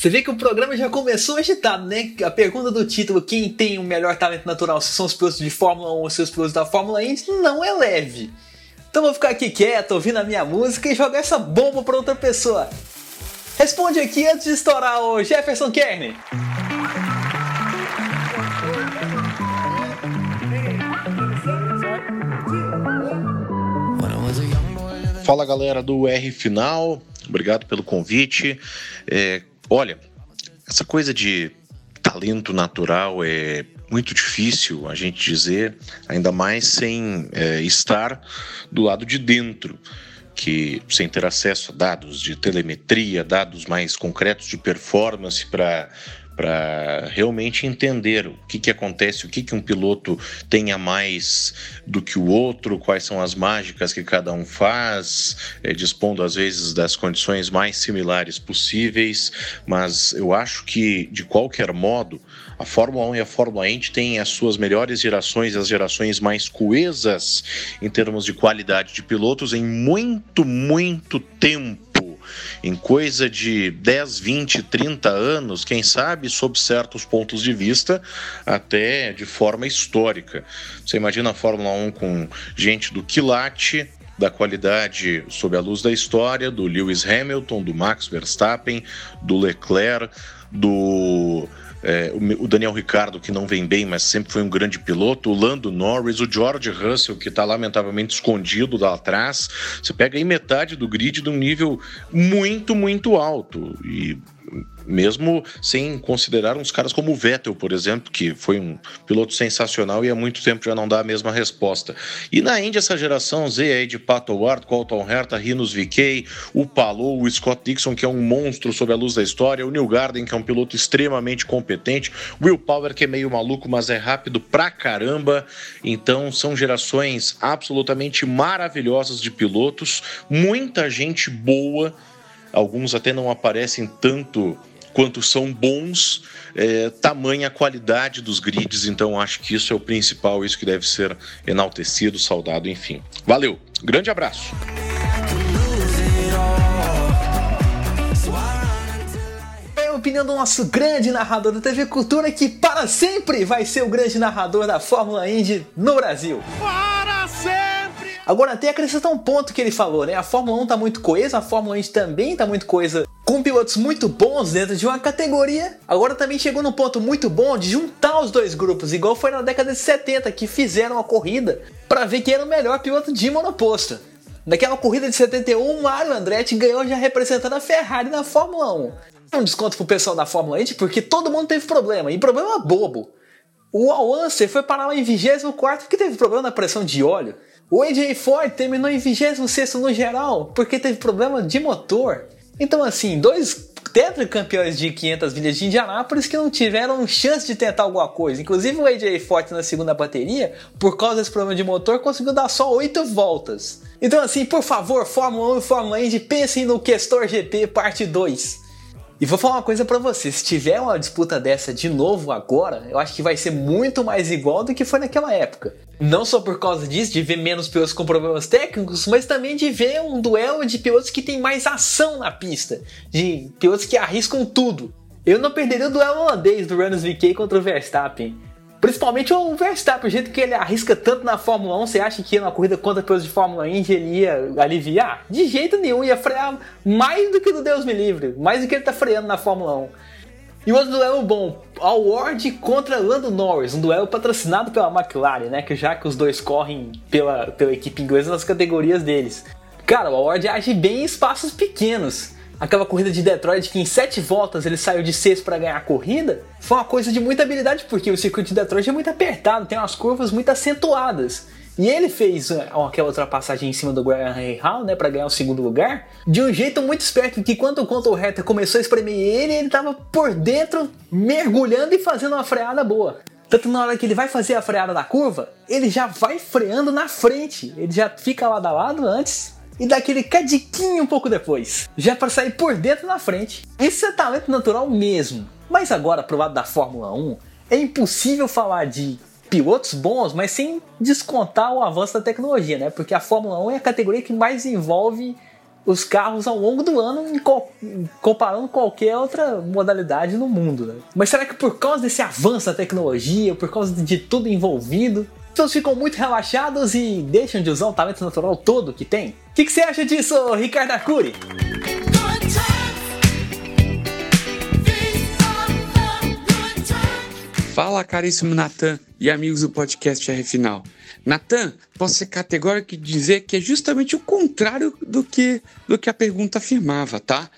Você vê que o programa já começou agitado, né? A pergunta do título, quem tem o melhor talento natural, se são os pilotos de Fórmula 1 ou se os pilotos da Fórmula Indy, não é leve. Então vou ficar aqui quieto, ouvindo a minha música e jogar essa bomba para outra pessoa. Responde aqui antes de estourar o Jefferson Kern. Fala galera do R Final, obrigado pelo convite. É, Olha, essa coisa de talento natural é muito difícil a gente dizer, ainda mais sem é, estar do lado de dentro, que sem ter acesso a dados de telemetria, dados mais concretos de performance para para realmente entender o que, que acontece, o que, que um piloto tem a mais do que o outro, quais são as mágicas que cada um faz, é, dispondo às vezes das condições mais similares possíveis, mas eu acho que, de qualquer modo, a Fórmula 1 e a Fórmula Indy têm as suas melhores gerações, as gerações mais coesas em termos de qualidade de pilotos em muito, muito tempo em coisa de 10, 20, 30 anos, quem sabe, sob certos pontos de vista, até de forma histórica. Você imagina a Fórmula 1 com gente do quilate, da qualidade sob a luz da história, do Lewis Hamilton, do Max Verstappen, do Leclerc, do é, o Daniel Ricardo, que não vem bem, mas sempre foi um grande piloto, o Lando Norris, o George Russell, que está lamentavelmente escondido lá atrás. Você pega aí metade do grid de um nível muito, muito alto. E mesmo sem considerar uns caras como o Vettel, por exemplo, que foi um piloto sensacional e há muito tempo já não dá a mesma resposta. E na Indy, essa geração Z aí de Pato Ward, Colton Herta, Rinos VK, o Palou, o Scott Dixon, que é um monstro sob a luz da história, o Neil Garden, que é um piloto extremamente competente, Will Power, que é meio maluco, mas é rápido pra caramba. Então, são gerações absolutamente maravilhosas de pilotos, muita gente boa alguns até não aparecem tanto quanto são bons, é, tamanha a qualidade dos grids, então acho que isso é o principal, isso que deve ser enaltecido, saudado, enfim. Valeu, grande abraço. É a opinião do nosso grande narrador da TV Cultura, que para sempre vai ser o grande narrador da Fórmula Indy no Brasil. Sempre! Agora, até acrescentar um ponto que ele falou, né? A Fórmula 1 tá muito coesa, a Fórmula 1 também tá muito coesa, com pilotos muito bons dentro de uma categoria. Agora também chegou num ponto muito bom de juntar os dois grupos, igual foi na década de 70, que fizeram a corrida para ver quem era o melhor piloto de monoposto. Naquela corrida de 71, o Mario Andretti ganhou já representando a Ferrari na Fórmula 1. Um desconto pro pessoal da Fórmula 1 porque todo mundo teve problema, e problema bobo. O Al foi parar em 24 porque teve problema na pressão de óleo. O AJ Ford terminou em 26 no geral porque teve problema de motor. Então, assim, dois tetracampeões de 500 milhas de Indianápolis que não tiveram chance de tentar alguma coisa. Inclusive, o AJ Ford na segunda bateria, por causa desse problema de motor, conseguiu dar só 8 voltas. Então, assim, por favor, Fórmula 1 e Fórmula Indy, pensem no Questor GP parte 2. E vou falar uma coisa para você, se tiver uma disputa dessa de novo agora, eu acho que vai ser muito mais igual do que foi naquela época. Não só por causa disso, de ver menos pilotos com problemas técnicos, mas também de ver um duelo de pilotos que tem mais ação na pista, de pilotos que arriscam tudo. Eu não perderia o duelo holandês do Runners VK contra o Verstappen. Principalmente o Verstappen, o jeito que ele arrisca tanto na Fórmula 1, você acha que na corrida contra pilotos de Fórmula Indy ele ia aliviar? De jeito nenhum, ia frear mais do que do Deus me livre, mais do que ele tá freando na Fórmula 1. E outro duelo bom, Ward contra Lando Norris, um duelo patrocinado pela McLaren, né? Que já que os dois correm pela, pela equipe inglesa nas categorias deles. Cara, o Ward age bem em espaços pequenos aquela corrida de Detroit que em sete voltas ele saiu de sexto para ganhar a corrida, foi uma coisa de muita habilidade, porque o circuito de Detroit é muito apertado, tem umas curvas muito acentuadas. E ele fez é, aquela ultrapassagem em cima do Graham Hall, né, para ganhar o segundo lugar, de um jeito muito esperto que quando o Conto Reta começou a espremer ele, ele tava por dentro mergulhando e fazendo uma freada boa. Tanto na hora que ele vai fazer a freada da curva, ele já vai freando na frente. Ele já fica lado a lado antes e dá aquele cadiquinho um pouco depois. Já para sair por dentro na frente. Isso é talento natural mesmo. Mas agora pro lado da Fórmula 1, é impossível falar de pilotos bons, mas sem descontar o avanço da tecnologia, né? Porque a Fórmula 1 é a categoria que mais envolve os carros ao longo do ano, comparando qualquer outra modalidade no mundo. Né? Mas será que por causa desse avanço da tecnologia, por causa de tudo envolvido, pessoas ficam muito relaxados e deixam de usar o talento natural todo que tem? O que, que você acha disso, Ricardo Arcuri? Fala, caríssimo Natan e amigos do podcast R Final. Natan, posso ser categórico e dizer que é justamente o contrário do que, do que a pergunta afirmava, tá?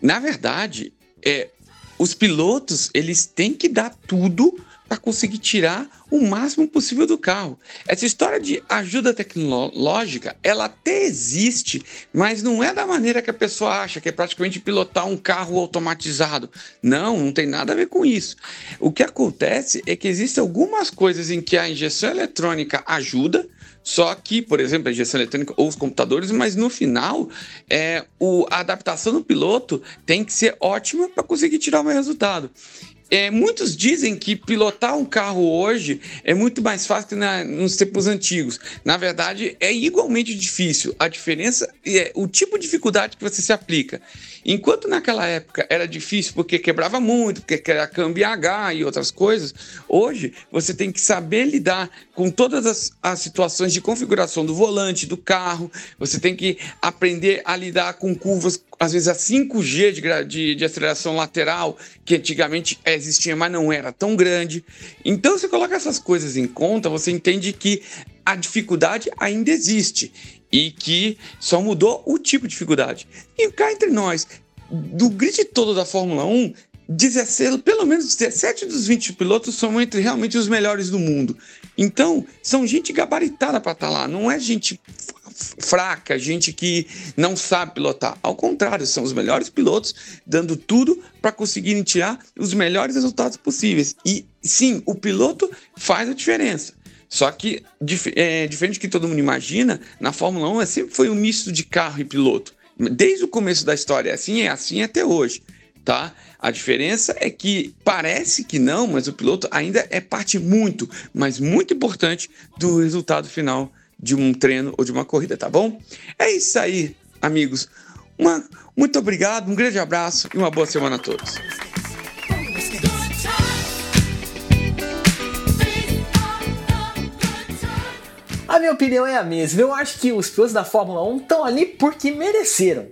Na verdade, é, os pilotos eles têm que dar tudo para conseguir tirar o máximo possível do carro. Essa história de ajuda tecnológica, ela até existe, mas não é da maneira que a pessoa acha, que é praticamente pilotar um carro automatizado. Não, não tem nada a ver com isso. O que acontece é que existem algumas coisas em que a injeção eletrônica ajuda, só que, por exemplo, a injeção eletrônica ou os computadores, mas no final, é, o, a adaptação do piloto tem que ser ótima para conseguir tirar o meu resultado. É, muitos dizem que pilotar um carro hoje é muito mais fácil que na, nos tempos antigos. Na verdade, é igualmente difícil. A diferença é o tipo de dificuldade que você se aplica. Enquanto naquela época era difícil porque quebrava muito, porque era câmbio H e outras coisas, hoje você tem que saber lidar com todas as, as situações de configuração do volante, do carro, você tem que aprender a lidar com curvas, às vezes a 5G de, de, de aceleração lateral, que antigamente existia, mas não era tão grande. Então, você coloca essas coisas em conta, você entende que a dificuldade ainda existe e que só mudou o tipo de dificuldade. E cá entre nós, do grid todo da Fórmula 1, 16, pelo menos 17 dos 20 pilotos são entre realmente os melhores do mundo. Então, são gente gabaritada para estar tá lá, não é gente fraca, gente que não sabe pilotar. Ao contrário, são os melhores pilotos dando tudo para conseguirem tirar os melhores resultados possíveis. E sim, o piloto faz a diferença. Só que, é, diferente do que todo mundo imagina, na Fórmula 1 é, sempre foi um misto de carro e piloto. Desde o começo da história é assim, é assim até hoje. Tá? A diferença é que parece que não, mas o piloto ainda é parte muito, mas muito importante do resultado final de um treino ou de uma corrida, tá bom? É isso aí, amigos. Uma, muito obrigado, um grande abraço e uma boa semana a todos. Minha opinião é a mesma. Eu acho que os pilotos da Fórmula 1 estão ali porque mereceram.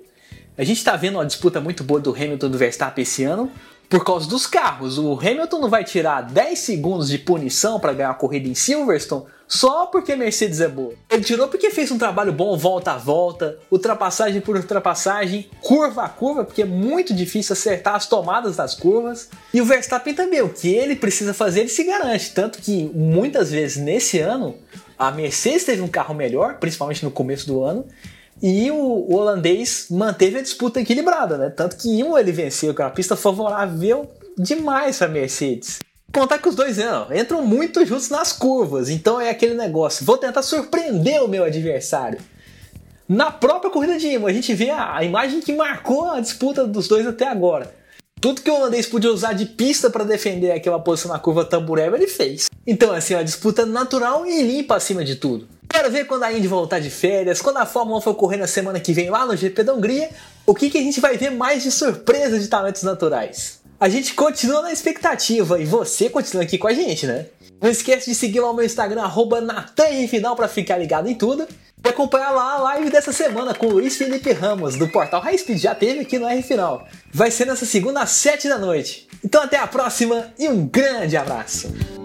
A gente está vendo uma disputa muito boa do Hamilton e do Verstappen esse ano por causa dos carros. O Hamilton não vai tirar 10 segundos de punição para ganhar a corrida em Silverstone só porque a Mercedes é boa. Ele tirou porque fez um trabalho bom volta a volta, ultrapassagem por ultrapassagem, curva a curva, porque é muito difícil acertar as tomadas das curvas. E o Verstappen também, o que ele precisa fazer, ele se garante. Tanto que muitas vezes nesse ano a Mercedes teve um carro melhor, principalmente no começo do ano, e o, holandês manteve a disputa equilibrada, né? Tanto que um ele venceu, que é uma pista favorável demais para a Mercedes. Contar que os dois não, entram muito juntos nas curvas, então é aquele negócio, vou tentar surpreender o meu adversário. Na própria corrida de Imola, a gente vê a, a imagem que marcou a disputa dos dois até agora. Tudo que o holandês podia usar de pista para defender aquela posição na curva tambureva, ele fez. Então, assim, uma disputa natural e limpa acima de tudo. Quero ver quando a Indy voltar de férias, quando a Fórmula 1 for correr na semana que vem lá no GP da Hungria, o que, que a gente vai ver mais de surpresa de talentos naturais. A gente continua na expectativa e você continua aqui com a gente, né? Não esquece de seguir lá o meu Instagram, arroba Final, para ficar ligado em tudo. E acompanhar lá a live dessa semana com o Luiz Felipe Ramos, do portal High Speed, já teve aqui no R Final. Vai ser nessa segunda às 7 da noite. Então até a próxima e um grande abraço!